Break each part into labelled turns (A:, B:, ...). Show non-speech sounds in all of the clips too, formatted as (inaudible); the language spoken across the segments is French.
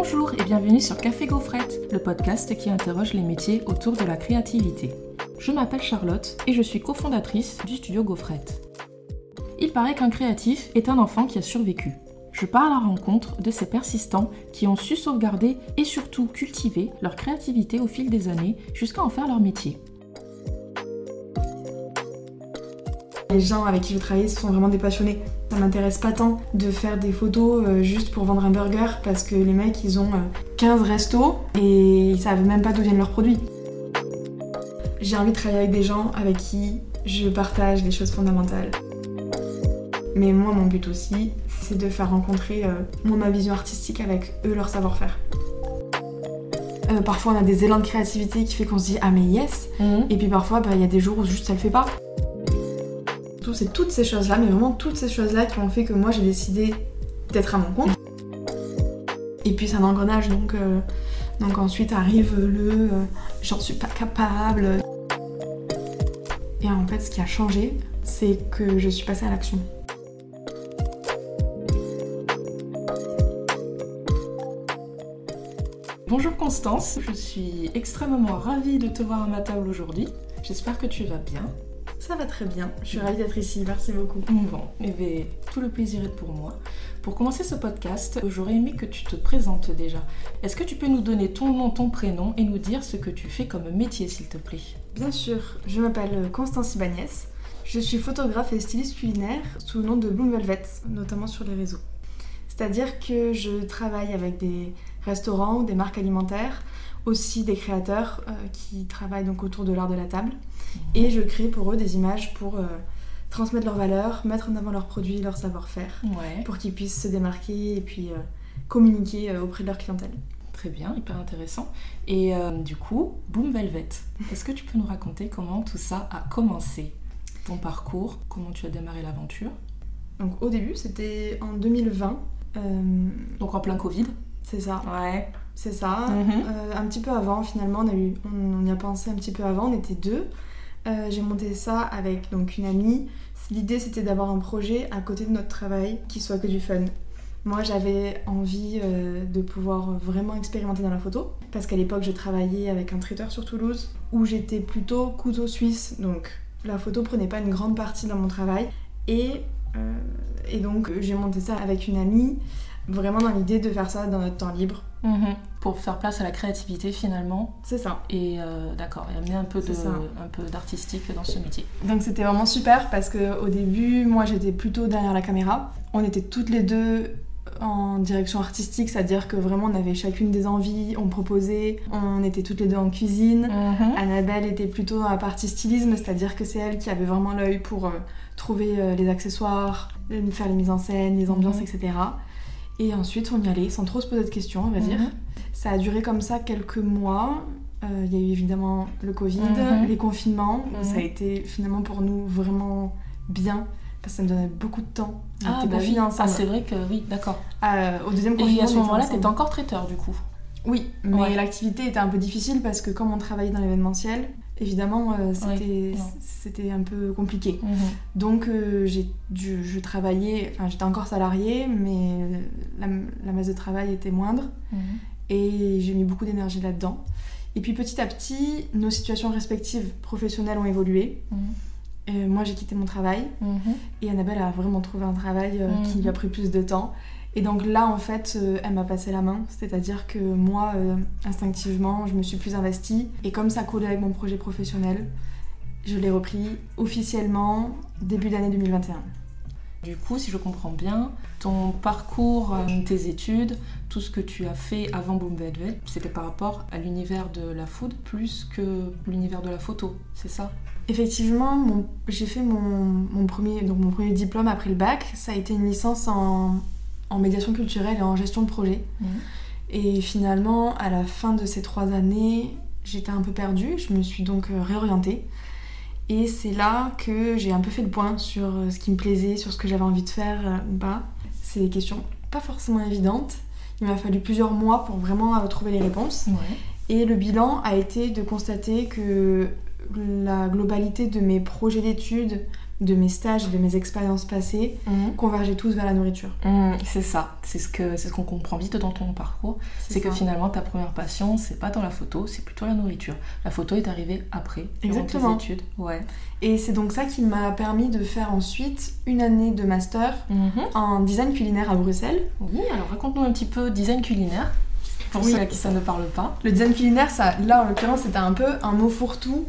A: Bonjour et bienvenue sur Café Gaufrette, le podcast qui interroge les métiers autour de la créativité. Je m'appelle Charlotte et je suis cofondatrice du studio Gaufrette. Il paraît qu'un créatif est un enfant qui a survécu. Je pars à la rencontre de ces persistants qui ont su sauvegarder et surtout cultiver leur créativité au fil des années jusqu'à en faire leur métier.
B: Les gens avec qui je travaille sont vraiment des passionnés. Ça m'intéresse pas tant de faire des photos euh, juste pour vendre un burger parce que les mecs ils ont 15 euh, restos et ils savent même pas d'où viennent leurs produits. J'ai envie de travailler avec des gens avec qui je partage des choses fondamentales. Mais moi mon but aussi c'est de faire rencontrer euh, ma vision artistique avec eux leur savoir-faire. parfois on a des élans de créativité qui fait qu'on se dit ah mais yes mhm. et puis parfois bah, il y a des jours où juste ça le fait pas c'est toutes ces choses-là, mais vraiment toutes ces choses-là qui ont fait que moi j'ai décidé d'être à mon compte. Et puis c'est un engrenage, donc, euh, donc ensuite arrive le euh, j'en suis pas capable. Et en fait, ce qui a changé, c'est que je suis passée à l'action.
A: Bonjour Constance, je suis extrêmement ravie de te voir à ma table aujourd'hui. J'espère que tu vas bien.
B: Ça va très bien. Je suis ravie d'être ici. Merci beaucoup.
A: Bon, et bien, tout le plaisir est pour moi. Pour commencer ce podcast, j'aurais aimé que tu te présentes déjà. Est-ce que tu peux nous donner ton nom, ton prénom et nous dire ce que tu fais comme métier, s'il te plaît?
B: Bien sûr. Je m'appelle Constance Ibanez. Je suis photographe et styliste culinaire sous le nom de Bloom Velvet, notamment sur les réseaux. C'est-à-dire que je travaille avec des restaurants ou des marques alimentaires aussi des créateurs euh, qui travaillent donc autour de l'art de la table. Et je crée pour eux des images pour euh, transmettre leurs valeurs, mettre en avant leurs produits, leur savoir-faire, pour qu'ils puissent se démarquer et puis euh, communiquer auprès de leur clientèle.
A: Très bien, hyper intéressant. Et du coup, Boom Velvet, est-ce que tu peux nous raconter comment tout ça a commencé? Ton parcours, comment tu as démarré l'aventure?
B: Donc au début, c'était en 2020.
A: Donc en plein Covid?
B: C'est ça.
A: Ouais.
B: C'est ça. Mhm. Euh, un petit peu avant, finalement, on, a eu, on, y a pensé un petit peu avant, on était deux. Euh, j'ai monté ça avec donc une amie. L'idée c'était d'avoir un projet à côté de notre travail qui soit que du fun. Moi j'avais envie euh, de pouvoir vraiment expérimenter dans la photo parce qu'à l'époque je travaillais avec un traiteur sur Toulouse où j'étais plutôt couteau suisse donc la photo prenait pas une grande partie dans mon travail et, et donc j'ai monté ça avec une amie vraiment dans l'idée de faire ça dans notre temps libre.
A: Mhm. Pour faire place à la créativité finalement.
B: C'est ça.
A: Et euh, d'accord, et amener un peu, de, un peu d'artistique dans ce métier.
B: Donc c'était vraiment super parce qu'au début, moi j'étais plutôt derrière la caméra. On était toutes les deux en direction artistique, c'est-à-dire que vraiment on avait chacune des envies, on proposait, on était toutes les deux en cuisine. Mhm. Annabelle était plutôt dans la partie stylisme, c'est-à-dire que c'est elle qui avait vraiment l'œil pour euh, trouver euh, les accessoires, faire les mises en scène, les ambiances, mhm. etc. Et ensuite, on y allait sans trop se poser de questions, on va dire. Mhm. Ça a duré comme ça quelques mois. Euh, il y a eu évidemment le Covid, mhm. les confinements. Mhm. Ça a été finalement pour nous vraiment bien parce que ça me donnait beaucoup de temps.
A: ah, bah oui. ah, c'est vrai que oui, d'accord.
B: Euh, au deuxième confinement.
A: Et à ce moment-là, tu étais encore traiteur du coup
B: Oui, mais l'activité était un peu difficile parce que comme on travaillait dans l'événementiel, évidemment, euh, c'était un peu compliqué. Mhm. Donc, euh, j'ai je, travaillais, enfin, j'étais encore salariée, mais la, masse de travail était moindre. Mhm. Et j'ai mis beaucoup d'énergie là-dedans. Et puis, petit à petit, nos situations respectives professionnelles ont évolué. Mhm. Euh, moi, j'ai quitté mon travail. Et Annabelle a vraiment trouvé un travail qui lui a pris plus de temps. Et donc là, en fait, euh, elle m'a passé la main. C'est-à-dire que moi, euh, instinctivement, je me suis plus investie. Et comme ça collait avec mon projet professionnel, je l'ai repris officiellement début d'année 2021.
A: Du coup, si je comprends bien, ton parcours, euh, tes études, tout ce que tu as fait avant Boom Velvet, c'était par rapport à l'univers de la food plus que l'univers de la photo, c'est ça?
B: Effectivement, j'ai fait mon, mon, premier, donc mon premier diplôme après le bac. Ça a été une licence en en médiation culturelle et en gestion de projet. Mhm. Et finalement, à la fin de ces trois années, j'étais un peu perdue. Je me suis donc euh, réorientée. Et c'est là que j'ai un peu fait le point sur euh, ce qui me plaisait, sur ce que j'avais envie de faire euh, ou pas. C'est des questions pas forcément évidentes. Il m'a fallu plusieurs mois pour vraiment trouver les réponses. Et le bilan a été de constater que la globalité de mes projets d'études, de mes stages et de mes expériences passées mhm. convergeaient tous vers la nourriture.
A: Mhm, c'est ça, c'est ce que c'est ce qu'on comprend vite dans ton parcours, c'est que finalement ta première passion c'est pas dans la photo, c'est plutôt la nourriture. La photo est arrivée après, Exactement. tes études. Ouais.
B: Et c'est donc ça qui m'a permis de faire ensuite une année de master mhm. en design culinaire à Bruxelles.
A: Oui, alors raconte-nous un petit peu design culinaire pour ceux à qui ça ne parle pas.
B: Le design culinaire, ça, là en l'occurrence, c'était un peu un mot fourre-tout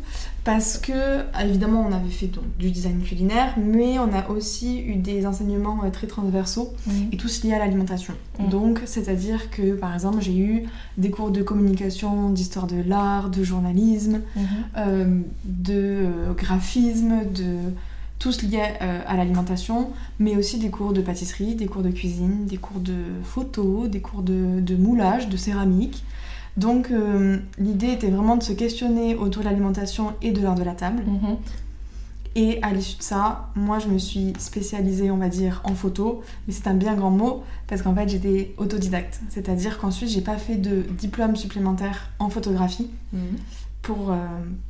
B: parce que évidemment on avait fait donc, du design culinaire, mais on a aussi eu des enseignements euh, très transversaux et tous liés à l'alimentation. Donc c'est-à-dire que par exemple j'ai eu des cours de communication, d'histoire de l'art, de journalisme, mhm. euh, de euh, graphisme, de tous liés à l'alimentation, mais aussi des cours de pâtisserie, des cours de cuisine, des cours de photo, des cours de moulage, de céramique. Donc euh, l'idée était vraiment de se questionner autour de l'alimentation et de l'art de la table. Mhm. Et à l'issue de ça, moi je me suis spécialisée, on va dire, en photo, mais c'est un bien grand mot parce qu'en fait j'étais autodidacte. C'est-à-dire qu'ensuite j'ai pas fait de diplôme supplémentaire en photographie mhm. pour, euh,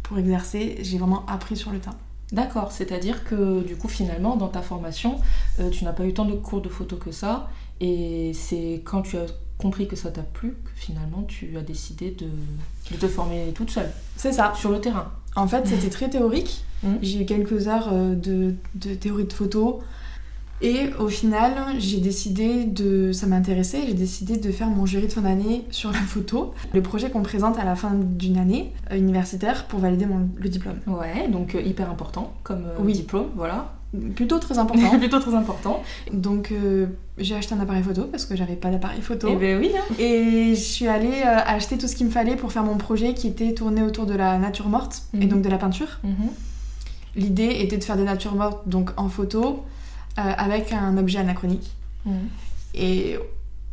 B: pour exercer, j'ai vraiment appris sur le tas.
A: D'accord, c'est-à-dire que du coup finalement dans ta formation, euh, tu n'as pas eu tant de cours de photo que ça, et c'est quand tu as compris que ça t'a plu que finalement tu as décidé de, te former toute seule.
B: C'est ça.
A: Sur le terrain.
B: En fait, c'était très théorique. Mmh. J'ai eu quelques heures euh, de, de, théorie de photo. Et au final, j'ai décidé de. Ça m'intéressait, j'ai décidé de faire mon jury de fin d'année sur la photo. Le projet qu'on présente à la fin d'une année euh, universitaire pour valider mon, le diplôme.
A: Ouais, donc euh, hyper important comme oui. diplôme, voilà
B: plutôt très important. (laughs)
A: plutôt très important.
B: Donc euh, j'ai acheté un appareil photo parce que j'avais pas d'appareil photo.
A: Et eh ben oui. Hein.
B: Et je suis allée euh, acheter tout ce qu'il me fallait pour faire mon projet qui était tourné autour de la nature morte et mhm. donc de la peinture. Mhm. L'idée était de faire des natures mortes donc en photo euh, avec un objet anachronique. Mhm. Et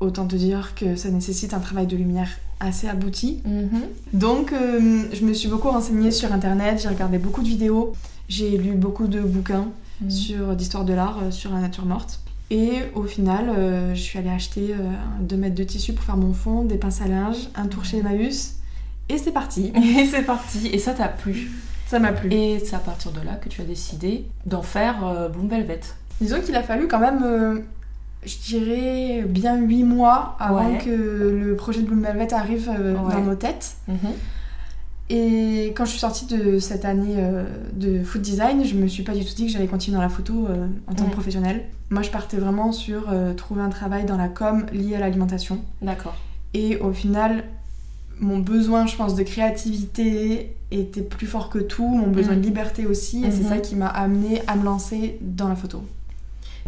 B: autant te dire que ça nécessite un travail de lumière assez abouti. Donc je me suis beaucoup renseignée sur internet, j'ai regardé beaucoup de vidéos, j'ai lu beaucoup de bouquins. Mm. sur d'histoire de l'art euh, sur la nature morte. Et au final, euh, je suis allée acheter 2 euh, mètres de tissu pour faire mon fond, des pinces à linge, un tour chez Emmaüs, et c'est parti. (laughs)
A: Et c'est parti. Et ça t'a plu?
B: Ça m'a plu.
A: Et c'est à partir de là que tu as décidé d'en faire Bloom Velvet.
B: Disons qu'il a fallu quand même, je dirais, bien 8 mois avant que le projet de Bloom Velvet arrive dans nos têtes. Mhm. Et quand je suis sortie de cette année euh, de food design, je me suis pas du tout dit que j'allais continuer dans la photo euh, en tant que professionnelle. Moi, je partais vraiment sur euh, trouver un travail dans la com lié à l'alimentation.
A: D'accord.
B: Et au final, mon besoin, je pense, de créativité était plus fort que tout, mon besoin de mm. liberté aussi, et c'est mm-hmm. ça qui m'a amené à me lancer dans la photo.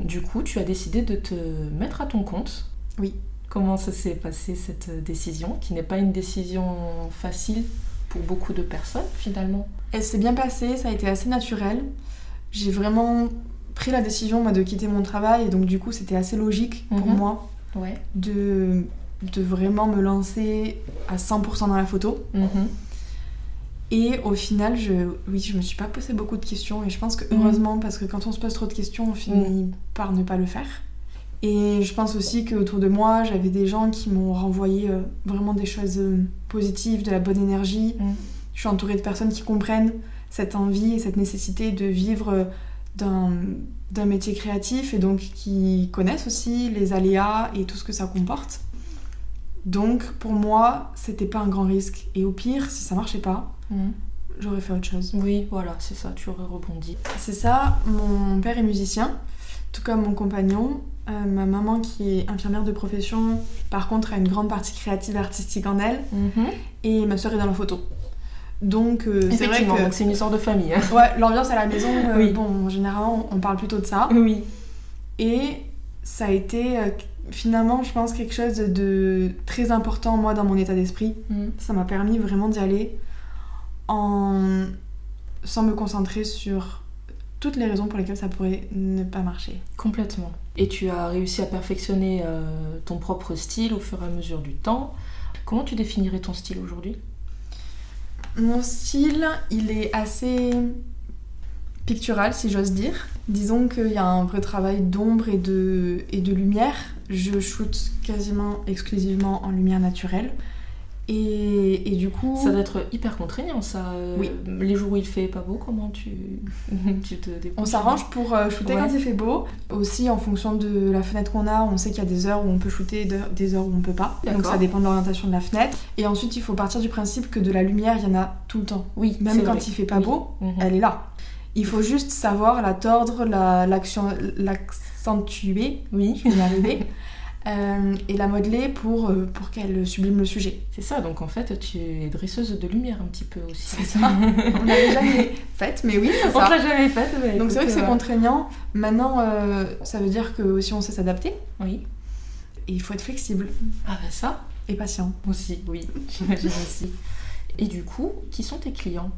A: Du coup, tu as décidé de te mettre à ton compte.
B: Oui.
A: Comment ça s'est passé cette décision, qui n'est pas une décision facile pour beaucoup de personnes finalement?
B: Elle s'est bien passée, ça a été assez naturel. J'ai vraiment pris la décision moi, de quitter mon travail et donc du coup c'était assez logique pour mhm. moi
A: ouais.
B: de, de vraiment me lancer à 100% dans la photo. Mhm. Et au final, je, oui, je me suis pas posé beaucoup de questions et je pense que mhm. heureusement, parce que quand on se pose trop de questions, on finit par ne pas le faire. Et je pense aussi qu'autour de moi, j'avais des gens qui m'ont renvoyé euh, vraiment des choses euh, positives, de la bonne énergie. Mm. Je suis entourée de personnes qui comprennent cette envie et cette nécessité de vivre euh, d'un métier créatif et donc qui connaissent aussi les aléas et tout ce que ça comporte. Donc pour moi, c'était pas un grand risque. Et au pire, si ça marchait pas, mm. j'aurais fait autre chose.
A: Oui, voilà, c'est ça, tu aurais rebondi.
B: C'est ça, mon père est musicien, tout comme mon compagnon. Euh, ma maman, qui est infirmière de profession, par contre, a une grande partie créative artistique en elle. Mhm. Et ma soeur est dans la photo. Donc,
A: euh, c'est vrai que. c'est une histoire de famille. Hein.
B: Ouais, l'ambiance à la maison, euh, bon, généralement, on parle plutôt de ça.
A: Oui.
B: Et ça a été finalement, je pense, quelque chose de très important, moi, dans mon état d'esprit. Mhm. Ça m'a permis vraiment d'y aller en... sans me concentrer sur toutes les raisons pour lesquelles ça pourrait ne pas marcher.
A: Complètement. Et tu as réussi à perfectionner euh, ton propre style au fur et à mesure du temps. Comment tu définirais ton style aujourd'hui?
B: Mon style, il est assez pictural, si j'ose dire. Disons qu'il y a un vrai travail d'ombre et de, et de lumière. Je shoote quasiment exclusivement en lumière naturelle. Et, et, du coup.
A: Ça doit être hyper contraignant, ça. Oui. Les jours où il fait pas beau, comment tu, (laughs) tu te
B: On s'arrange pour euh, shooter quand il fait beau. Aussi, en fonction de la fenêtre qu'on a, on sait qu'il y a des heures où on peut shooter, des heures où on peut pas. Donc ça dépend de l'orientation de la fenêtre. Et ensuite, il faut partir du principe que de la lumière, il y en a tout le temps. Oui. Même quand il fait pas beau, mhm. elle est là. Il faut juste savoir la tordre, l'accentuer. oui, je vais y arriver. (laughs) Euh, et la modeler pour, euh, pour qu'elle sublime le sujet.
A: C'est ça, donc en fait, tu es dresseuse de lumière un petit peu aussi.
B: C'est ça. (laughs) on l'avait jamais faite, mais oui, c'est ça.
A: On l'a jamais faite.
B: donc c'est vrai que c'est euh, contraignant. Maintenant, ça veut dire que aussi on sait s'adapter.
A: Oui.
B: Et il faut être flexible.
A: Ah ben ça.
B: Et patient.
A: Aussi, oui, j'imagine aussi. Et du coup, qui sont tes clients?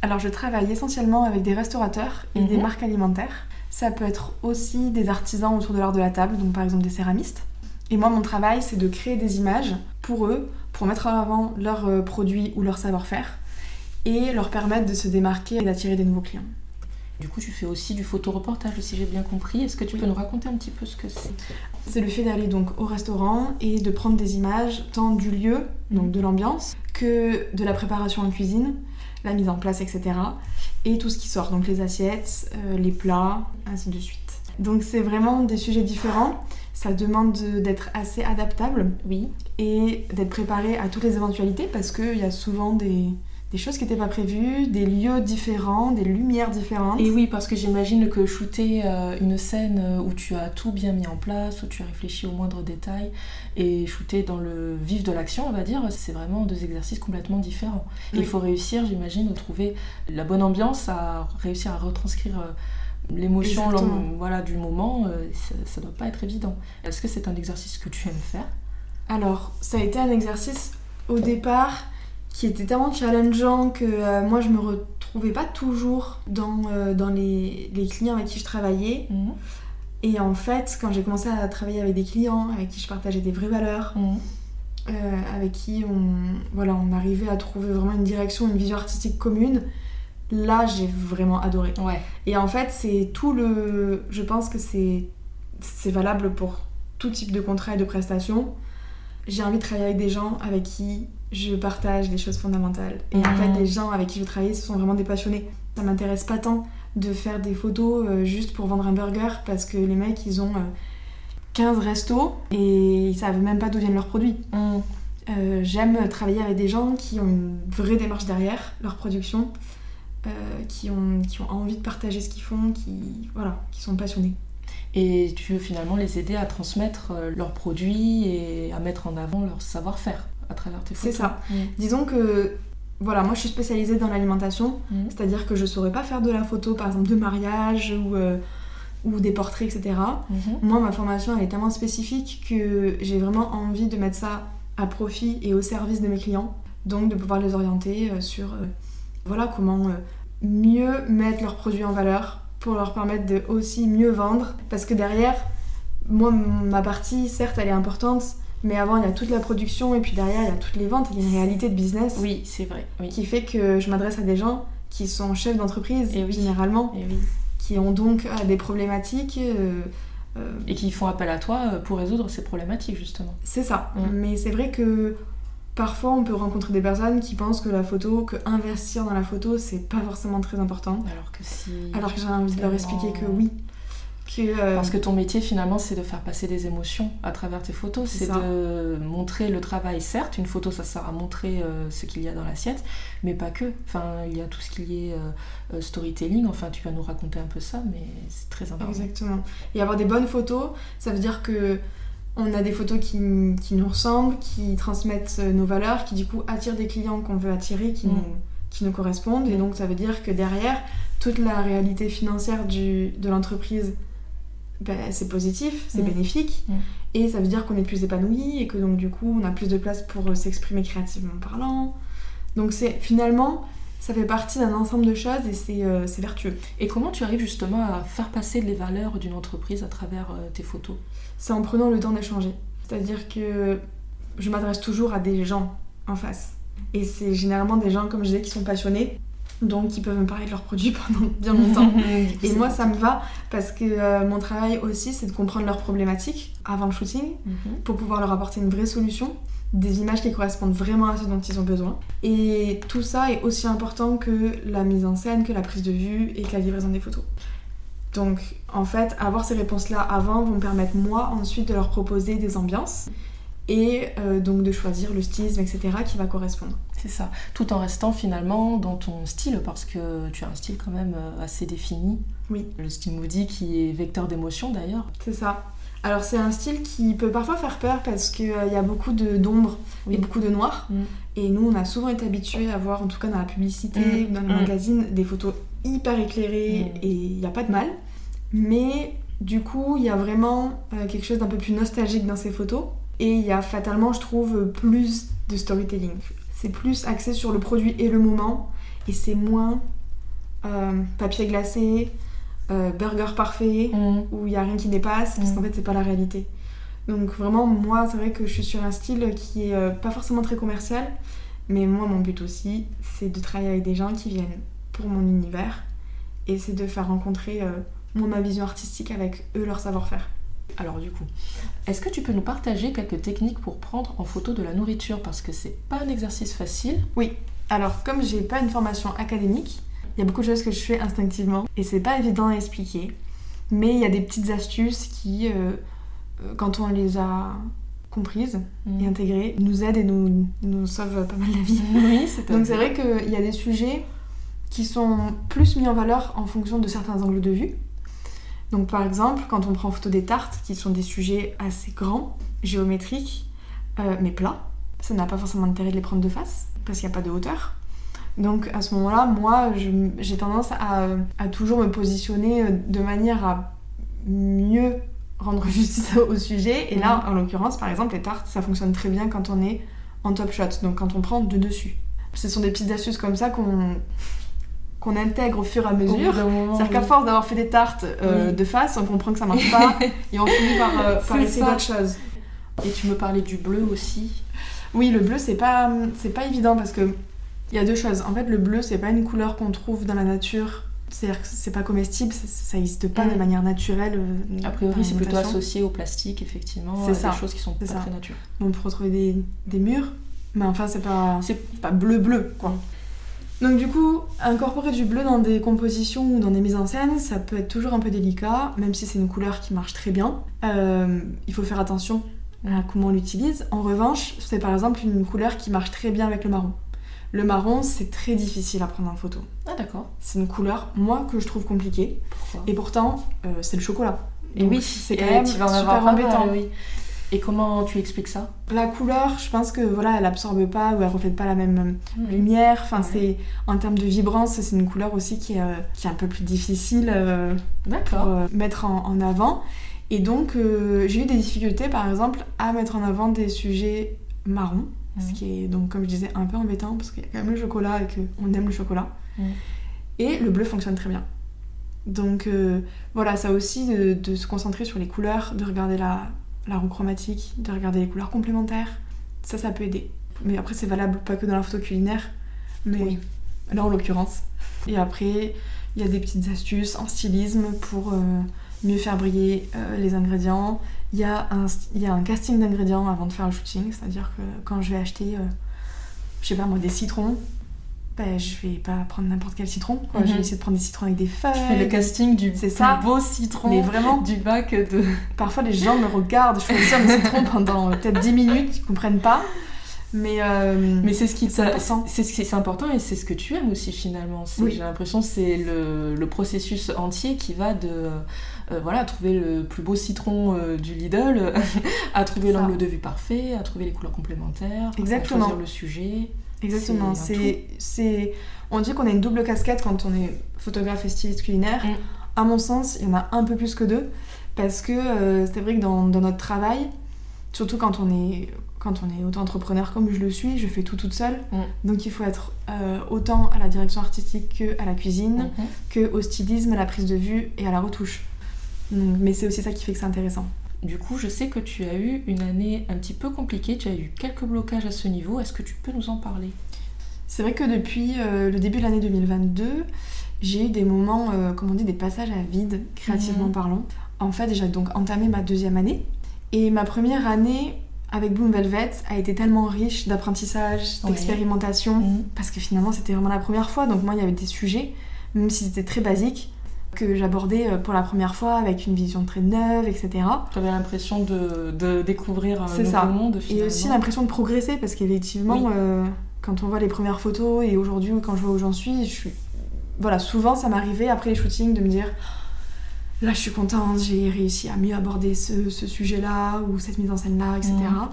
B: Alors je travaille essentiellement avec des restaurateurs et des mhm. marques alimentaires. Ça peut être aussi des artisans autour de l'art de la table, donc par exemple des céramistes. Et moi, mon travail, c'est de créer des images pour eux, pour mettre en avant leurs euh, produits ou leur savoir-faire, et leur permettre de se démarquer et d'attirer des nouveaux clients.
A: Du coup, tu fais aussi du photoreportage, si j'ai bien compris. Est-ce que tu peux nous raconter un petit peu ce que c'est?
B: C'est le fait d'aller donc au restaurant et de prendre des images tant du lieu, donc de l'ambiance, que de la préparation en cuisine, la mise en place, etc et tout ce qui sort, donc les assiettes, euh, les plats, ainsi de suite. Donc c'est vraiment des sujets différents. Ça demande d'être assez adaptable,
A: oui,
B: et d'être préparé à toutes les éventualités parce qu'il y a souvent des, des choses qui n'étaient pas prévues, des lieux différents, des lumières différentes.
A: Et oui, parce que j'imagine que shooter euh, une scène euh, où tu as tout bien mis en place, où tu as réfléchi aux moindres détails, et shooter dans le vif de l'action, on va dire, c'est vraiment deux exercices complètement différents. il faut réussir, j'imagine, à trouver la bonne ambiance, à réussir à retranscrire euh, l'émotion voilà, du moment, ça ne doit pas être évident. Est-ce que c'est un exercice que tu aimes faire?
B: Alors, ça a été un exercice au départ qui était tellement challengeant que euh, moi je me retrouvais pas toujours dans, euh, dans les, les, clients avec qui je travaillais. Mhm. Et en fait, quand j'ai commencé à travailler avec des clients avec qui je partageais des vraies valeurs, mhm. euh, avec qui on, voilà, on arrivait à trouver vraiment une direction, une vision artistique commune, là j'ai vraiment adoré.
A: Ouais.
B: Et en fait, c'est tout le. Je pense que c'est valable pour tout type de contrat et de prestation. J'ai envie de travailler avec des gens avec qui je partage des choses fondamentales. Et en fait, les gens avec qui je travaille, ce sont vraiment des passionnés. Ça m'intéresse pas tant de faire des photos euh, juste pour vendre un burger parce que les mecs, ils ont 15 euh, restos et ils savent même pas d'où viennent leurs produits. Mm. Euh, j'aime travailler avec des gens qui ont une vraie démarche derrière leur production, qui, ont, qui ont envie de partager ce qu'ils font, qui, voilà, qui sont passionnés.
A: Et tu veux finalement les aider à transmettre leurs produits et à mettre en avant leur savoir-faire travers tes
B: photos. C'est ça. Disons que voilà, moi je suis spécialisée dans l'alimentation, mm. c'est-à-dire que je saurais pas faire de la photo par exemple de mariage ou, euh, ou des portraits, etc. Mm-hmm. Moi ma formation elle est tellement spécifique que j'ai vraiment envie de mettre ça à profit et au service de mes clients, donc de pouvoir les orienter euh, sur euh, voilà comment mieux mettre leurs produits en valeur pour leur permettre de aussi mieux vendre parce que derrière moi ma partie certes elle est importante mais avant, il y a toute la production et puis derrière, il y a toutes les ventes. Il y a une réalité de business.
A: Oui, c'est vrai.
B: Qui fait que je m'adresse à des gens qui sont chefs d'entreprise, généralement,
A: et oui.
B: qui ont donc euh, des problématiques. Euh,
A: euh, et qui font appel à toi pour résoudre ces problématiques, justement.
B: C'est ça. Mm. Mais c'est vrai que parfois, on peut rencontrer des personnes qui pensent que la photo, que investir dans la photo, c'est pas forcément très important.
A: Alors que si.
B: Alors que j'ai envie de leur expliquer que oui.
A: Euh, Parce que ton métier finalement c'est de faire passer des émotions à travers tes photos, c'est de montrer le travail. Certes, une photo ça sert à montrer euh, ce qu'il y a dans l'assiette, mais pas que. Enfin, il y a tout ce qui est euh, storytelling, enfin tu vas nous raconter un peu ça, mais c'est très important.
B: Exactement. Et avoir des bonnes photos, ça veut dire que on a des photos qui, qui nous ressemblent, qui transmettent nos valeurs, qui du coup attirent des clients qu'on veut attirer, qui, mm. nous, qui nous correspondent. Et donc ça veut dire que derrière, toute la réalité financière du, de l'entreprise ben, c'est positif, c'est mm. bénéfique. Mm. Et ça veut dire qu'on est plus épanoui et que donc du coup on a plus de place pour euh, s'exprimer créativement parlant. Donc c'est finalement, ça fait partie d'un ensemble de choses et euh, c'est vertueux.
A: Et comment tu arrives justement à faire passer les valeurs d'une entreprise à travers euh, tes photos?
B: C'est en prenant le temps d'échanger. C'est-à-dire que je m'adresse toujours à des gens en face. Et c'est généralement des gens, comme je disais, qui sont passionnés donc ils peuvent me parler de leurs produits (laughs) pendant bien longtemps. (laughs) et moi ça me va parce que euh, mon travail aussi c'est de comprendre leurs problématiques avant le shooting mhm. pour pouvoir leur apporter une vraie solution des images qui correspondent vraiment à ce dont ils ont besoin. Et tout ça est aussi important que la mise en scène, que la prise de vue et que la livraison des photos. Donc en fait, avoir ces réponses-là avant vont me permettre moi ensuite de leur proposer des ambiances et euh, donc de choisir le stylisme, etc., qui va correspondre.
A: C'est ça, tout en restant finalement dans ton style, parce que tu as un style quand même euh, assez défini.
B: Oui.
A: Le style moody qui est vecteur d'émotion d'ailleurs.
B: C'est ça. Alors c'est un style qui peut parfois faire peur parce qu'il euh, y a beaucoup d'ombre et beaucoup de noir. Mm. Et nous, on a souvent été habitués à voir, en tout cas dans la publicité mm. ou dans les mm. magazines, des photos hyper éclairées et il n'y a pas de mal. Mais du coup, il y a vraiment quelque chose d'un peu plus nostalgique dans ces photos. Et il y a fatalement, je trouve, plus de storytelling. C'est plus axé sur le produit et le moment, et c'est moins euh, papier glacé, euh, burger parfait, mm. où il n'y a rien qui dépasse, parce mm. qu'en fait, c'est pas la réalité. Donc vraiment, moi, c'est vrai que je suis sur un style qui est euh, pas forcément très commercial, mais moi, mon but aussi, c'est de travailler avec des gens qui viennent pour mon univers, et c'est de faire rencontrer moi ma vision artistique avec eux leur savoir-faire.
A: Alors du coup, est-ce que tu peux nous partager quelques techniques pour prendre en photo de la nourriture? Parce que c'est pas un exercice facile.
B: Oui. Alors comme j'ai pas une formation académique, il y a beaucoup de choses que je fais instinctivement et c'est pas évident à expliquer. Mais il y a des petites astuces qui, euh, euh, quand on les a comprises et mm. intégrées, nous aident et nous, nous sauvent pas mal la vie.
A: Oui, c'est
B: Donc c'est vrai qu'il y a des sujets qui sont plus mis en valeur en fonction de certains angles de vue. Donc par exemple, quand on prend photo des tartes, qui sont des sujets assez grands, géométriques, euh, mais plats, ça n'a pas forcément d'intérêt de les prendre de face, parce qu'il n'y a pas de hauteur. Donc à ce moment-là, moi, j'ai tendance à, toujours me positionner euh, de manière à mieux rendre (laughs) justice au sujet. Et là, mhm. en l'occurrence, par exemple, les tartes, ça fonctionne très bien quand on est en top shot, donc quand on prend de dessus. Ce sont des petites astuces comme ça qu'on qu'on intègre au fur et à mesure. C'est-à-dire qu'à force d'avoir fait des tartes euh, de face, on comprend que ça marche pas (laughs) et on finit par, euh, essayer d'autres choses.
A: Et tu me parlais du bleu aussi.
B: Oui, le bleu, c'est pas, c'est pas évident parce que il y a deux choses. En fait, le bleu, c'est pas une couleur qu'on trouve dans la nature. C'est-à-dire que c'est pas comestible, ça n'existe pas de mm. manière naturelle.
A: Euh, a priori, c'est plutôt associé au plastique, effectivement. C'est ça. Des choses qui sont pas très naturelles.
B: On peut retrouver des, des murs, mais enfin, c'est pas, c'est pas bleu-bleu, quoi. Donc du coup, incorporer du bleu dans des compositions ou dans des mises en scène, ça peut être toujours un peu délicat, même si c'est une couleur qui marche très bien. Euh, il faut faire attention à comment on l'utilise. En revanche, c'est par exemple une couleur qui marche très bien avec le marron. Le marron, c'est très difficile à prendre en photo.
A: Ah d'accord.
B: C'est une couleur, moi, que je trouve compliquée. Et pourtant, euh, c'est le chocolat.
A: Et oui, c'est quand même super embêtant. oui. Et comment tu expliques ça?
B: La couleur, je pense que voilà, elle absorbe pas ou elle reflète pas la même hmm. lumière. Enfin, c'est en termes de vibrance, c'est une couleur aussi qui est, euh, qui est un peu plus difficile euh, pour euh, mettre en, avant. Et donc, j'ai eu des difficultés, par exemple, à mettre en avant des sujets marrons, ce hmm. qui est donc, comme je disais, un peu embêtant parce qu'il y a quand même le chocolat et qu'on aime le chocolat. Hmm. Et le bleu fonctionne très bien. Donc voilà, ça aussi de, se concentrer sur les couleurs, de regarder la, la roue chromatique, de regarder les couleurs complémentaires. Ça, ça peut aider. Mais après, c'est valable pas que dans la photo culinaire, mais là en l'occurrence. Et après, il y a des petites astuces en stylisme pour euh, mieux faire briller euh, les ingrédients. Il y, a un, y a un casting d'ingrédients avant de faire le shooting, c'est-à-dire que quand je vais acheter, euh, je sais pas moi, des citrons, ben, je vais pas prendre n'importe quel citron. Je vais mhm. essayer de prendre des citrons avec des feuilles. Tu
A: fais le casting du plus ça. beau citron
B: Mais vraiment,
A: du bac de.
B: Parfois, les gens me regardent, je choisis un citron pendant euh, peut-être 10 minutes, ils comprennent pas. Mais, euh,
A: mais c'est ce qui. C'est ce qui est important et c'est ce que tu aimes aussi finalement. J'ai l'impression que c'est le, le, processus entier qui va de euh, voilà trouver le plus beau citron du Lidl, (laughs) à trouver l'angle de vue parfait, à trouver les couleurs complémentaires,
B: Exactement.
A: à choisir le sujet.
B: Exactement. C'est, c'est, on dit qu'on a une double casquette quand on est photographe et styliste culinaire. Mm. À mon sens, il y en a un peu plus que deux. Parce que euh, c'est vrai que dans, dans, notre travail, surtout quand on est, quand on est auto-entrepreneur comme je le suis, je fais tout toute seule. Mm. Donc il faut être euh, autant à la direction artistique que à la cuisine, mm-hmm. que au stylisme, à la prise de vue et à la retouche. mais c'est aussi ça qui fait que c'est intéressant.
A: Du coup, je sais que tu as eu une année un petit peu compliquée, tu as eu quelques blocages à ce niveau. Est-ce que tu peux nous en parler?
B: C'est vrai que depuis euh, le début de l'année 2022, j'ai eu des moments, euh, comment on dit, des passages à vide, créativement mhm. parlant. En fait, j'ai donc entamé ma deuxième année. Et ma première année avec Bloom Velvet a été tellement riche d'apprentissage, d'expérimentation, mhm. parce que finalement c'était vraiment la première fois. Donc moi il y avait des sujets, même si c'était très basique, que j'abordais euh, pour la première fois avec une vision très neuve, etc.
A: Tu avais l'impression de, découvrir un nouveau monde
B: finalement. Et aussi l'impression de progresser, parce qu'effectivement, euh, quand on voit les premières photos et aujourd'hui quand je vois où j'en suis, je suis... Voilà, souvent ça m'arrivait après les shootings de me dire là je suis contente, j'ai réussi à mieux aborder ce, sujet-là ou cette mise en scène-là, etc. Mm.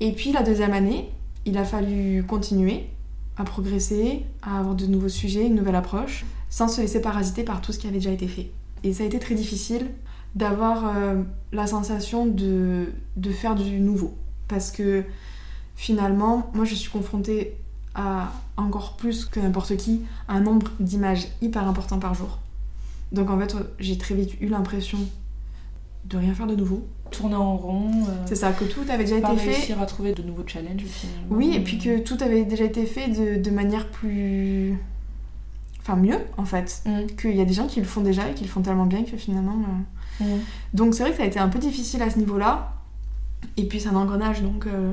B: Et puis la deuxième année, il a fallu continuer à progresser, à avoir de nouveaux sujets, une nouvelle approche, sans se laisser parasiter par tout ce qui avait déjà été fait. Et ça a été très difficile d'avoir euh, la sensation de, de faire du nouveau. Parce que finalement, moi je suis confrontée à encore plus que n'importe qui un nombre d'images hyper important par jour. Donc en fait, j'ai très vite eu l'impression de rien faire de nouveau.
A: Tourner en rond. Euh,
B: c'est ça, que tout avait déjà été fait.
A: réussir à trouver de nouveaux challenges finalement.
B: Oui, et puis que tout avait déjà été fait de, de manière plus. Enfin, mieux en fait. Mm. Qu'il y a des gens qui le font déjà et qui le font tellement bien que finalement. Euh, mm. Donc c'est vrai que ça a été un peu difficile à ce niveau-là. Et puis c'est un engrenage donc. Euh,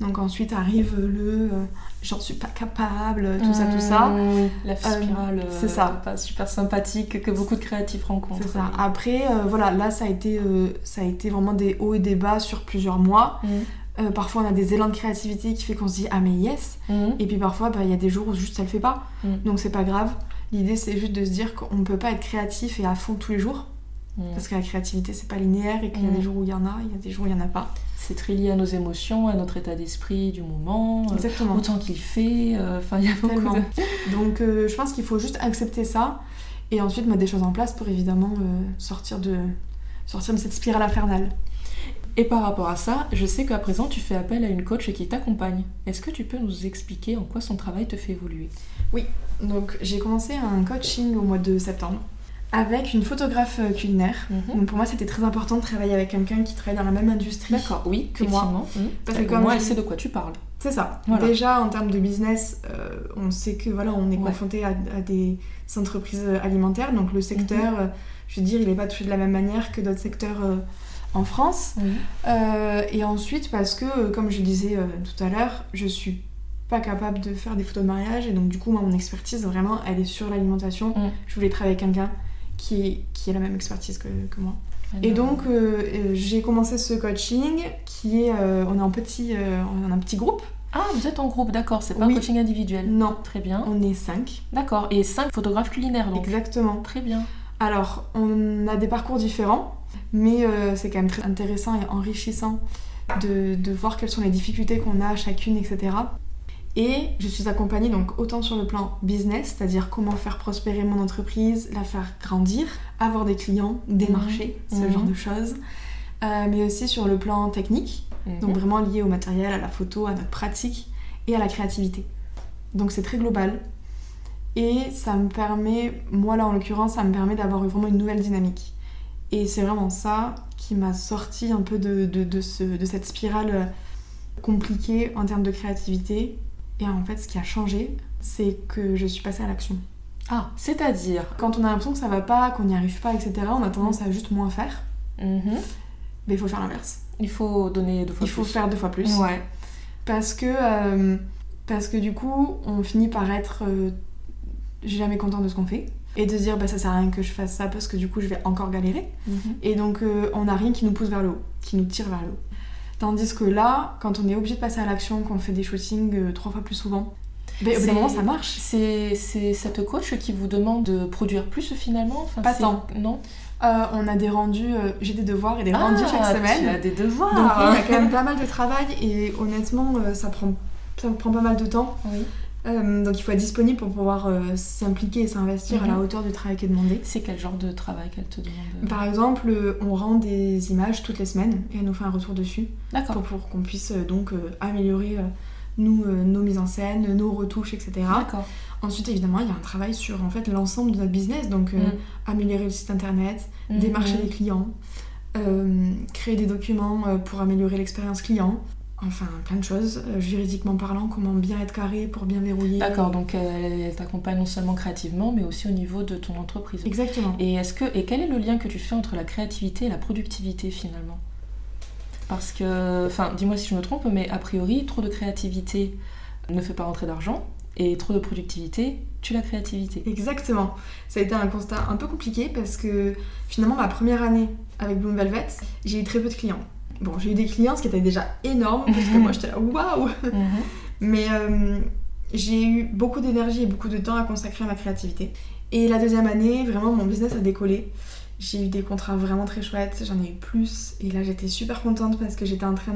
B: donc ensuite arrive le euh, j'en suis pas capable, tout ça, tout ça.
A: Mmh, la euh, spirale c'est ça. pas super sympathique que beaucoup de créatifs rencontrent.
B: C'est ça. Après, euh, voilà, là ça a, été, ça a été vraiment des hauts et des bas sur plusieurs mois. Mmh. parfois on a des élans de créativité qui fait qu'on se dit ah mais yes. Mmh. Et puis parfois bah, il y a des jours où juste ça le fait pas. Donc c'est pas grave. L'idée c'est juste de se dire qu'on ne peut pas être créatif et à fond tous les jours. Parce que la créativité c'est pas linéaire et qu'il y a des jours où il y en a, il y a des jours où il y en a pas
A: c'est très lié à nos émotions, à notre état d'esprit du moment,
B: euh, Exactement.
A: autant qu'il fait. Euh, enfin, il y a beaucoup de... (laughs)
B: Donc, euh, je pense qu'il faut juste accepter ça et ensuite mettre des choses en place pour évidemment sortir, de, sortir de cette spirale infernale.
A: Et par rapport à ça, je sais qu'à présent, tu fais appel à une coach qui t'accompagne. Est-ce que tu peux nous expliquer en quoi son travail te fait évoluer?
B: Oui, donc j'ai commencé un coaching au mois de septembre avec une photographe euh, culinaire. Mhm. Donc pour moi, c'était très important de travailler avec quelqu'un qui travaille dans la même industrie
A: D'accord, oui, que moi. Mhm. Parce que comme moi, elle sait de quoi tu parles.
B: C'est ça. Déjà, en termes de business, euh, on sait que voilà, on est confronté à, des entreprises alimentaires. Donc le secteur, mhm. euh, je veux dire, il n'est pas touché de la même manière que d'autres secteurs en France. et ensuite, parce que, comme je disais tout à l'heure, je suis pas capable de faire des photos de mariage et donc du coup moi mon expertise vraiment elle est sur l'alimentation je voulais travailler avec quelqu'un qui, qui a la même expertise que, que moi. Et donc, euh, euh, j'ai commencé ce coaching qui est. Euh, on est en petit, on un petit groupe.
A: Ah, vous êtes en groupe, d'accord, c'est pas un coaching individuel.
B: Non.
A: Très bien.
B: On est cinq.
A: D'accord, et cinq photographes culinaires donc.
B: Exactement.
A: Très bien.
B: Alors, on a des parcours différents, mais c'est quand même très intéressant et enrichissant de, de voir quelles sont les difficultés qu'on a chacune, etc. Et je suis accompagnée donc autant sur le plan business, c'est-à-dire comment faire prospérer mon entreprise, la faire grandir, avoir des clients, des mhm. marchés, ce mhm. genre de choses, euh, mais aussi sur le plan technique, mhm. donc vraiment lié au matériel, à la photo, à notre pratique et à la créativité. Donc c'est très global. Et ça me permet, moi là en l'occurrence, ça me permet d'avoir vraiment une nouvelle dynamique. Et c'est vraiment ça qui m'a sorti un peu de, de, de, ce, de cette spirale compliquée en termes de créativité et en fait, ce qui a changé, c'est que je suis passée à l'action.
A: Ah, c'est-à-dire
B: Quand on a l'impression que ça va pas, qu'on n'y arrive pas, etc., on a tendance à juste moins faire. Mhm. Mais il faut faire l'inverse.
A: Il faut donner deux fois
B: plus. Il faut faire deux fois plus. Ouais. Parce que, euh, parce que du coup, on finit par être euh, jamais content de ce qu'on fait. Et de se dire, bah, ça sert à rien que je fasse ça parce que du coup, je vais encore galérer. Mhm. Et donc, euh, on n'a rien qui nous pousse vers le haut, qui nous tire vers le haut. Tandis que là, quand on est obligé de passer à l'action, qu'on fait des shootings euh, trois fois plus souvent, ben, au bout d'un moment, ça marche.
A: C'est cette coach qui vous demande de produire plus finalement?
B: Enfin, Pas tant.
A: Non?
B: Euh, on a des rendus, euh, j'ai des devoirs et des rendus chaque ah, semaine.
A: Tu as des devoirs
B: Donc il y a quand même pas mal de travail et honnêtement, ça, prend, ça prend pas mal de temps. Oui. Euh, donc il faut être disponible pour pouvoir euh, s'impliquer et s'investir à la mhm. hauteur du travail qui est demandé.
A: C'est quel genre de travail qu'elle te demande
B: Par exemple, on rend des images toutes les semaines et elle nous fait un retour dessus. Pour, pour qu'on puisse euh, donc améliorer nous, nos mises en scène, nos retouches, etc. Ensuite, évidemment, il y a un travail sur en fait l'ensemble de notre business, donc mhm. améliorer le site internet, mhm. démarcher les clients, créer des documents pour améliorer l'expérience client, enfin plein de choses, euh, juridiquement parlant, comment bien être carré pour bien verrouiller.
A: D'accord, donc elle, t'accompagne non seulement créativement, mais aussi au niveau de ton entreprise.
B: Exactement.
A: Et, est-ce que, et quel est le lien que tu fais entre la créativité et la productivité finalement? Parce que, enfin, dis-moi si je me trompe, mais a priori, trop de créativité ne fait pas rentrer d'argent et trop de productivité tue la créativité.
B: Exactement. Ça a été un constat un peu compliqué parce que finalement, ma première année avec Bloom Velvet, j'ai eu très peu de clients. Bon, j'ai eu des clients, ce qui était déjà énorme parce que moi j'étais là, waouh mhm. Mais euh, j'ai eu beaucoup d'énergie et beaucoup de temps à consacrer à ma créativité. Et la deuxième année, vraiment, mon business a décollé. J'ai eu des contrats vraiment très chouettes, j'en ai eu plus. Et là, j'étais super contente parce que j'étais en train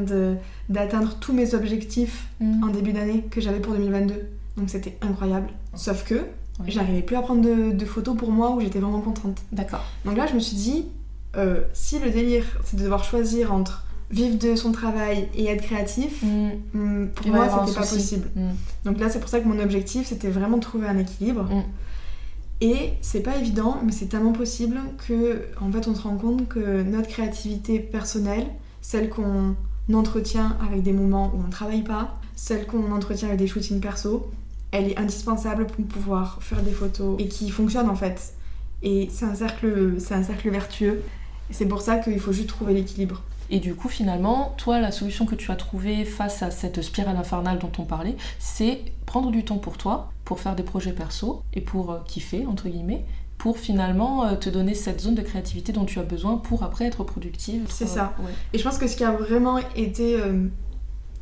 B: d'atteindre tous mes objectifs mm. en début d'année que j'avais pour 2022. Donc c'était incroyable. Sauf que j'arrivais plus à prendre de, photos pour moi où j'étais vraiment contente.
A: D'accord.
B: Donc là, je me suis dit, euh, si le délire, c'est de devoir choisir entre vivre de son travail et être créatif, mm. Mm, pour moi, c'était pas possible. Donc là, c'est pour ça que mon objectif, c'était vraiment de trouver un équilibre. Et c'est pas évident, mais c'est tellement possible que, en fait, on se rend compte que notre créativité personnelle, celle qu'on entretient avec des moments où on ne travaille pas, celle qu'on entretient avec des shootings perso, elle est indispensable pour pouvoir faire des photos et qui fonctionne en fait. Et c'est un cercle, c'est un cercle vertueux. Et c'est pour ça qu'il faut juste trouver l'équilibre.
A: Et du coup, finalement, toi, la solution que tu as trouvée face à cette spirale infernale dont on parlait, c'est prendre du temps pour toi, pour faire des projets perso et pour euh, kiffer, entre guillemets, pour finalement euh, te donner cette zone de créativité dont tu as besoin pour après être productive.
B: C'est ça. Et je pense que ce qui a vraiment été euh,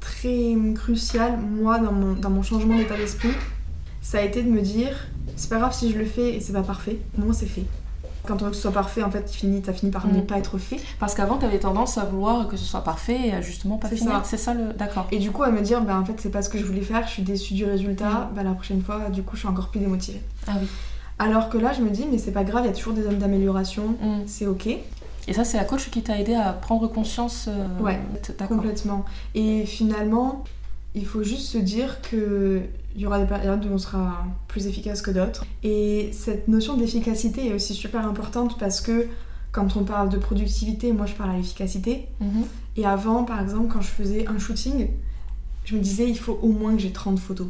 B: très crucial, moi, dans mon, dans mon changement d'état d'esprit, ça a été de me dire c'est pas grave si je le fais et c'est pas parfait, moi c'est fait quand on veut que ce soit parfait, en fait, fini, ça finit par ne mm. pas être fait.
A: Parce qu'avant, tu avais tendance à vouloir que ce soit parfait et à justement pas finir. C'est ça le. D'accord.
B: Et du coup, à me dire, bah, en fait, c'est pas ce que je voulais faire, je suis déçue du résultat, mm. bah, la prochaine fois, du coup, je suis encore plus démotivée.
A: Ah oui.
B: Alors que là, je me dis, mais c'est pas grave, il y a toujours des zones d'amélioration, mm. c'est ok.
A: Et ça, c'est la coach qui t'a aidé à prendre conscience. Euh,
B: ouais, complètement. Et finalement, il faut juste se dire que il y aura des périodes où on sera plus efficace que d'autres. Et cette notion d'efficacité est aussi super importante parce que quand on parle de productivité, moi je parle à l'efficacité. Mhm. Et avant, par exemple, quand je faisais un shooting, je me disais il faut au moins que j'ai 30 photos.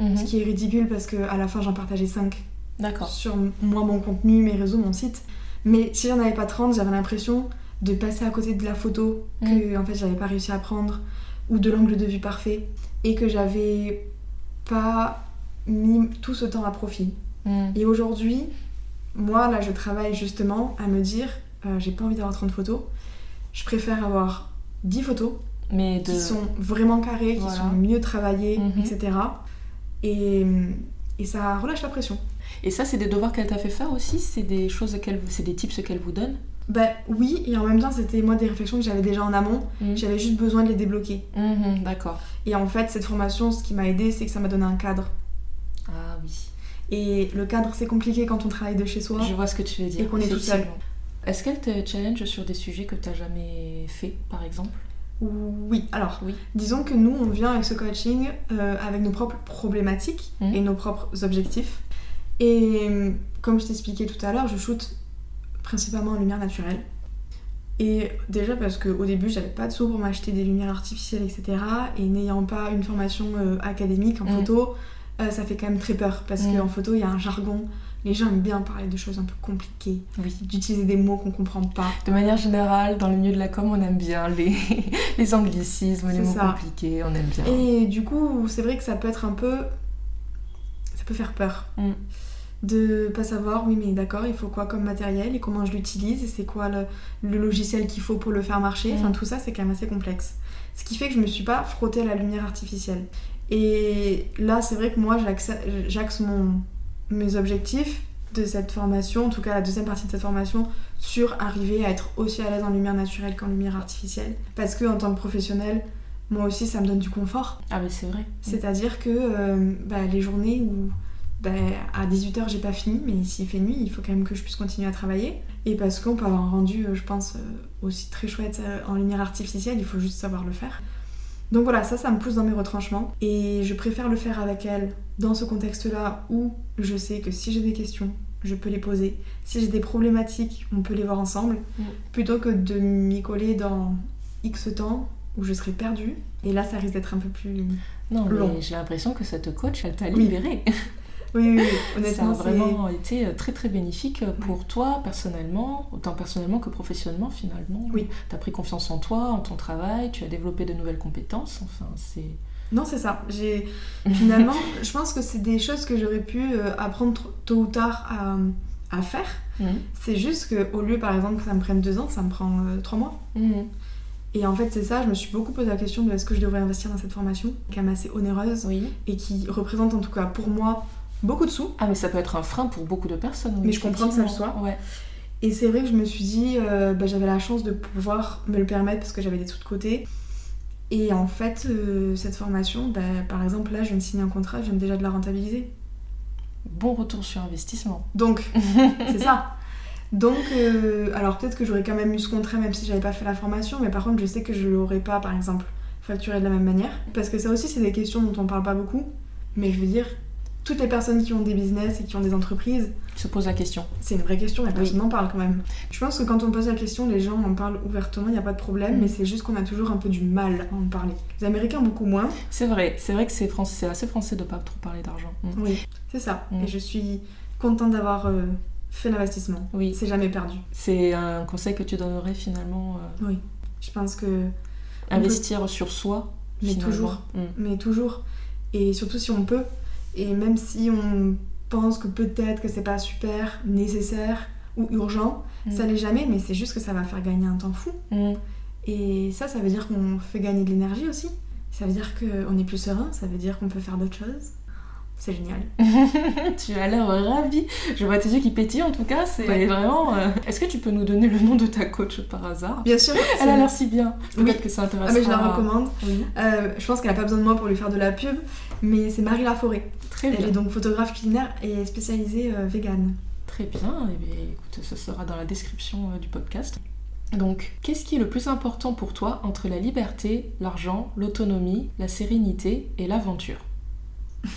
B: Mhm. Ce qui est ridicule parce qu'à la fin j'en partageais 5.
A: D'accord.
B: Sur moi, mon contenu, mes réseaux, mon site. Mais si j'en avais pas 30, j'avais l'impression de passer à côté de la photo que mhm. en fait j'avais pas réussi à prendre ou de l'angle de vue parfait et que j'avais pas mis tout ce temps à profit. Hmm. Et aujourd'hui, moi, là, je travaille justement à me dire, euh, j'ai pas envie d'avoir 30 photos, je préfère avoir 10 photos
A: mais
B: qui sont vraiment carrées, qui sont mieux travaillées, mhm. etc. Et, et ça relâche la pression.
A: Et ça, c'est des devoirs qu'elle t'a fait faire aussi? C'est des choses, c'est des tips qu'elle vous donne?
B: Bah oui, et en même temps, c'était moi des réflexions que j'avais déjà en amont. Mhm. J'avais juste besoin de les débloquer.
A: Mhm, d'accord.
B: Et en fait, cette formation, ce qui m'a aidé, c'est que ça m'a donné un cadre.
A: Ah oui.
B: Et le cadre, c'est compliqué quand on travaille de chez soi.
A: Je vois ce que tu veux dire.
B: Et qu'on est tout seul.
A: Est-ce qu'elle te challenge sur des sujets que tu n'as jamais fait, par exemple?
B: Oui, alors, oui. disons que nous, on vient avec ce coaching euh, avec nos propres problématiques mhm. et nos propres objectifs. Et comme je t'expliquais tout à l'heure, je shoote principalement en lumière naturelle. Et déjà parce qu'au début, j'avais pas de sous pour m'acheter des lumières artificielles, etc. Et n'ayant pas une formation euh, académique en mm. photo, euh, ça fait quand même très peur. Parce mm. qu'en photo, il y a un jargon. Les gens aiment bien parler de choses un peu compliquées, d'utiliser des mots qu'on comprend pas.
A: De manière générale, dans le milieu de la com, on aime bien les, (laughs) les anglicismes, les mots compliqués, on aime bien.
B: Et du coup, c'est vrai que ça peut être un peu. Ça peut faire peur. Mm de pas savoir, oui, mais d'accord, il faut quoi comme matériel et comment je l'utilise et c'est quoi le, logiciel qu'il faut pour le faire marcher. Enfin, mm. tout ça, c'est quand même assez complexe. Ce qui fait que je me suis pas frottée à la lumière artificielle. Et là, c'est vrai que moi, j'axe mes objectifs de cette formation, en tout cas la deuxième partie de cette formation, sur arriver à être aussi à l'aise en lumière naturelle qu'en lumière artificielle. Parce que en tant que professionnel, moi aussi, ça me donne du confort.
A: Ah, mais c'est vrai.
B: C'est-à-dire que euh, bah, les journées où ben, à 18h j'ai pas fini, mais s'il fait nuit, il faut quand même que je puisse continuer à travailler. Et parce qu'on peut avoir un rendu, euh, je pense, euh, aussi très chouette euh, en lumière artificielle, il faut juste savoir le faire. Donc voilà, ça, ça me pousse dans mes retranchements. Et je préfère le faire avec elle dans ce contexte-là où je sais que si j'ai des questions, je peux les poser. Si j'ai des problématiques, on peut les voir ensemble. Mm. Plutôt que de m'y coller dans X temps où je serai perdue. Et là, ça risque d'être un peu plus
A: non, long. j'ai l'impression que cette coach, elle t'a libérée.
B: Oui, (laughs) oui, honnêtement.
A: Ça a vraiment été euh, très très bénéfique pour toi personnellement, autant personnellement que professionnellement finalement.
B: Oui.
A: Tu as pris confiance en toi, en ton travail, tu as développé de nouvelles compétences. Enfin, c'est.
B: Non, c'est ça. J'ai finalement, (laughs) je pense que c'est des choses que j'aurais pu euh, apprendre tôt ou tard à, à faire. Mhm. C'est juste qu'au lieu, par exemple, que ça me prenne deux ans, ça me prend euh, trois mois. Mhm. Et en fait, c'est ça, je me suis beaucoup posé la question de est-ce que je devrais investir dans cette formation, qui est quand même assez onéreuse
A: oui.
B: et qui représente en tout cas pour moi beaucoup de sous.
A: Ah, mais ça peut être un frein pour beaucoup de personnes.
B: mais je comprends que ça le soit.
A: Ouais.
B: Et c'est vrai que je me suis dit, euh, bah, j'avais la chance de pouvoir me le permettre parce que j'avais des sous de côté. Et en fait, euh, cette formation, bah, par exemple, là, je viens de signer un contrat, je viens déjà de la rentabiliser.
A: Bon retour sur investissement.
B: Donc, (laughs) c'est ça. Donc, euh, alors peut-être que j'aurais quand même eu ce contrat même si j'avais pas fait la formation, mais par contre, je sais que je l'aurais pas, par exemple, facturé de la même manière. Parce que ça aussi, c'est des questions dont on parle pas beaucoup. Mais je veux dire, toutes les personnes qui ont des business et qui ont des entreprises
A: se posent la question.
B: C'est une vraie question et personne n'en parle quand même. Je pense que quand on pose la question, les gens en parlent ouvertement, il n'y a pas de problème, mm. mais c'est juste qu'on a toujours un peu du mal à en parler. Les Américains beaucoup moins.
A: C'est vrai, c'est vrai que c'est assez français de pas trop parler d'argent.
B: Mm. Oui, c'est ça. Mm. Et je suis contente d'avoir euh, fait l'investissement.
A: Oui.
B: C'est jamais perdu.
A: C'est un conseil que tu donnerais finalement.
B: Euh, oui. Je pense que
A: investir sur soi.
B: Mais toujours. Mais toujours. Et surtout si on peut. Et même si on pense que peut-être que c'est pas super nécessaire ou urgent, mm. ça l'est jamais, mais c'est juste que ça va faire gagner un temps fou. Mm. Et ça, ça veut dire qu'on fait gagner de l'énergie aussi. Ça veut dire qu'on est plus serein, ça veut dire qu'on peut faire d'autres choses. C'est génial. (laughs)
A: tu as l'air ravie. Je vois tes yeux qui pétillent en tout cas. C'est vraiment. Euh, est-ce que tu peux nous donner le nom de ta coach par hasard?
B: Bien sûr. (laughs)
A: Elle a l'air si bien. Peut-être que ça intéresse.
B: Ah, mais je la recommande. Euh, je pense qu'elle n'a pas besoin de moi pour lui faire de la pub, mais c'est Marie Laforêt.
A: Très bien.
B: Elle est donc photographe culinaire et spécialisée euh, vegan.
A: Très bien. Et eh écoute, ce sera dans la description du podcast. Donc, qu'est-ce qui est le plus important pour toi entre la liberté, l'argent, l'autonomie, la sérénité et l'aventure? (laughs)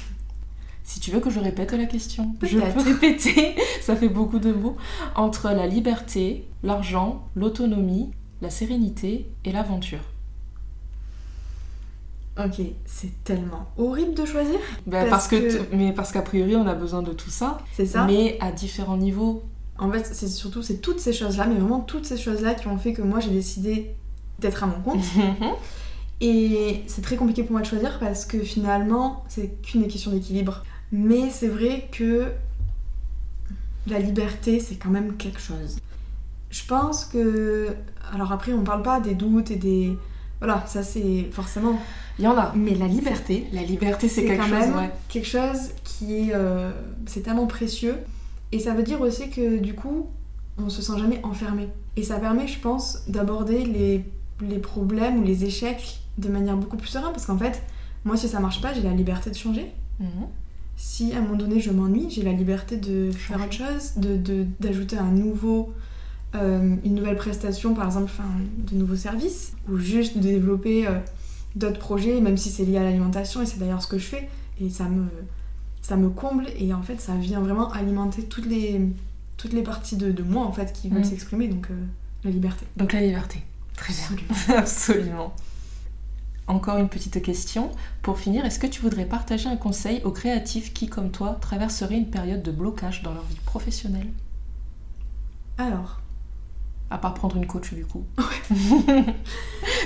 A: Si tu veux que je répète la question, je peux répéter, (laughs) ça fait beaucoup de mots. Entre la liberté, l'argent, l'autonomie, la sérénité et l'aventure.
B: Ok, c'est tellement horrible de choisir.
A: Ben, parce, que, mais parce qu'a priori on a besoin de tout ça.
B: C'est ça.
A: Mais à différents niveaux.
B: En fait, c'est surtout c'est toutes ces choses-là, mais vraiment toutes ces choses-là qui ont fait que moi j'ai décidé d'être à mon compte. (laughs) Et c'est très compliqué pour moi de choisir parce que finalement, c'est qu'une question d'équilibre. Mais c'est vrai que la liberté, c'est quand même quelque chose. Je pense que. Alors après, on parle pas des doutes et des. Voilà, ça c'est forcément.
A: Il y en a.
B: Mais la liberté.
A: La liberté, c'est quelque
B: quand
A: chose,
B: même quelque chose qui est. Euh, c'est tellement précieux. Et ça veut dire aussi que du coup, on se sent jamais enfermé. Et ça permet, je pense, d'aborder les, les problèmes ou les échecs de manière beaucoup plus sereine. Parce qu'en fait, moi, si ça marche pas, j'ai la liberté de changer. Mhm si à un moment donné je m'ennuie, j'ai la liberté de faire autre chose, d'ajouter de, un nouveau, euh, une nouvelle prestation, par exemple, de nouveaux services, ou juste de développer euh, d'autres projets, même si c'est lié à l'alimentation, et c'est d'ailleurs ce que je fais, et ça me, ça me comble, et en fait ça vient vraiment alimenter toutes les, toutes les parties de, de moi en fait qui veulent mm. s'exprimer, donc euh, la liberté.
A: Donc la liberté, très bien, absolument. (laughs) Encore une petite question. Pour finir, est-ce que tu voudrais partager un conseil aux créatifs qui, comme toi, traverseraient une période de blocage dans leur vie professionnelle?
B: Alors
A: À part prendre une coach, du coup. (laughs)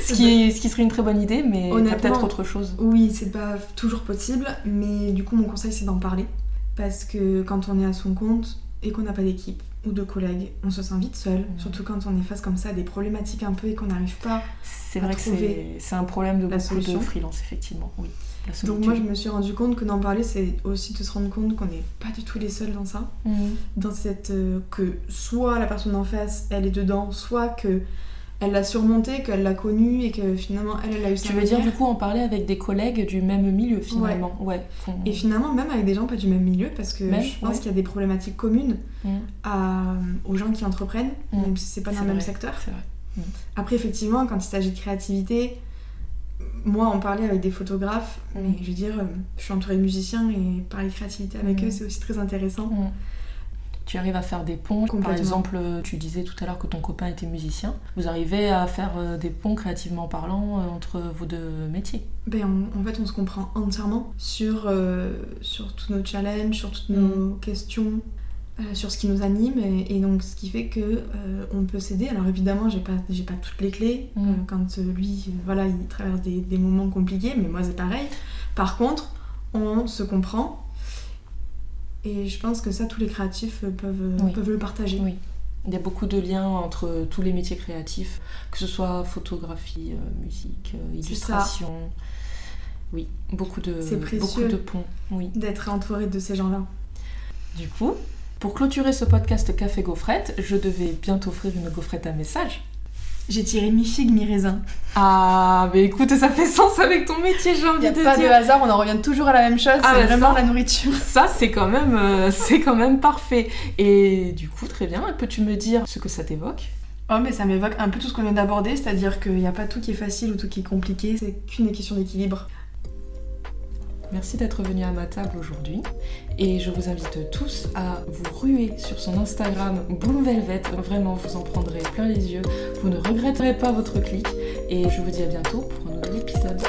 A: ce, qui ce qui serait une très bonne idée, mais peut-être autre chose.
B: Oui, c'est pas toujours possible, mais du coup, mon conseil, c'est d'en parler. Parce que quand on est à son compte et qu'on n'a pas d'équipe, ou de collègues, on se sent vite seul, mmh. surtout quand on est face comme ça à des problématiques un peu et qu'on n'arrive pas
A: c'est vrai que c'est un problème de beaucoup de freelance, effectivement. Oui.
B: Donc moi, je me suis rendu compte que d'en parler, c'est aussi de se rendre compte qu'on n'est pas du tout les seuls dans ça. Mhm. Dans cette... Euh, que soit la personne en face, elle est dedans, soit que elle l'a surmonté, qu'elle l'a connu et que finalement elle, elle a eu
A: ça. Tu veux dire du coup en parler avec des collègues du même milieu finalement
B: Ouais. Et finalement même avec des gens pas du même milieu parce que je pense qu'il y a des problématiques communes mhm. à, aux gens qui entreprennent, mhm. même si c'est pas dans le même secteur.
A: C'est vrai.
B: Mm. Après, effectivement, quand il s'agit de créativité, moi, en parler avec des photographes, mm. mais je veux dire, je suis entourée de musiciens et parler de créativité avec mm. eux, c'est aussi très intéressant.
A: Tu arrives à faire des ponts. Par exemple, tu disais tout à l'heure que ton copain était musicien. Vous arrivez à faire euh, des ponts créativement parlant euh, entre vos deux métiers?
B: Ben, En fait, on se comprend entièrement sur, euh, sur tous nos challenges, sur toutes nos mm. Questions. sur ce qui nous anime et, donc ce qui fait que on peut s'aider alors évidemment j'ai pas j'ai pas toutes les clés mm. quand lui voilà il traverse des, des moments compliqués mais moi c'est pareil par contre on se comprend et je pense que ça, tous les créatifs peuvent, peuvent le partager.
A: Oui. Il y a beaucoup de liens entre tous les métiers créatifs, que ce soit photographie, euh, musique, euh, illustration. Oui, beaucoup de, beaucoup de ponts. Oui.
B: D'être entouré de ces gens-là.
A: Du coup, pour clôturer ce podcast Café Gaufrette, je devais bientôt offrir une gaufrette à message.
B: J'ai tiré mi-figue, mi-raisin.
A: Ah, mais écoute, ça fait sens avec ton métier, j'ai envie de dire.
B: pas de hasard, on en revient toujours à la même chose, ah, c'est vraiment la nourriture.
A: Ça, c'est quand même, euh, (laughs) c'est quand même parfait. Et du coup, très bien, peux-tu me dire ce que ça t'évoque?
B: Oh, mais ça m'évoque un peu tout ce qu'on vient d'aborder, c'est-à-dire qu'il n'y a pas tout qui est facile ou tout qui est compliqué, c'est qu'une question d'équilibre.
A: Merci d'être venu à ma table aujourd'hui et je vous invite tous à vous ruer sur son Instagram Bloom Velvet. Vraiment, vous en prendrez plein les yeux. Vous ne regretterez pas votre clic et je vous dis à bientôt pour un nouvel épisode.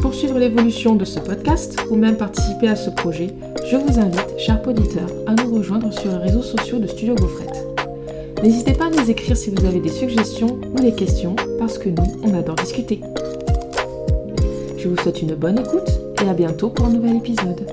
A: Pour suivre l'évolution de ce podcast ou même participer à ce projet, je vous invite, chers auditeurs, à nous rejoindre sur les réseaux sociaux de Studio Gaufrette. N'hésitez pas à nous écrire si vous avez des suggestions ou des questions, parce que nous, on adore discuter. Je vous souhaite une bonne écoute et à bientôt pour un nouvel épisode.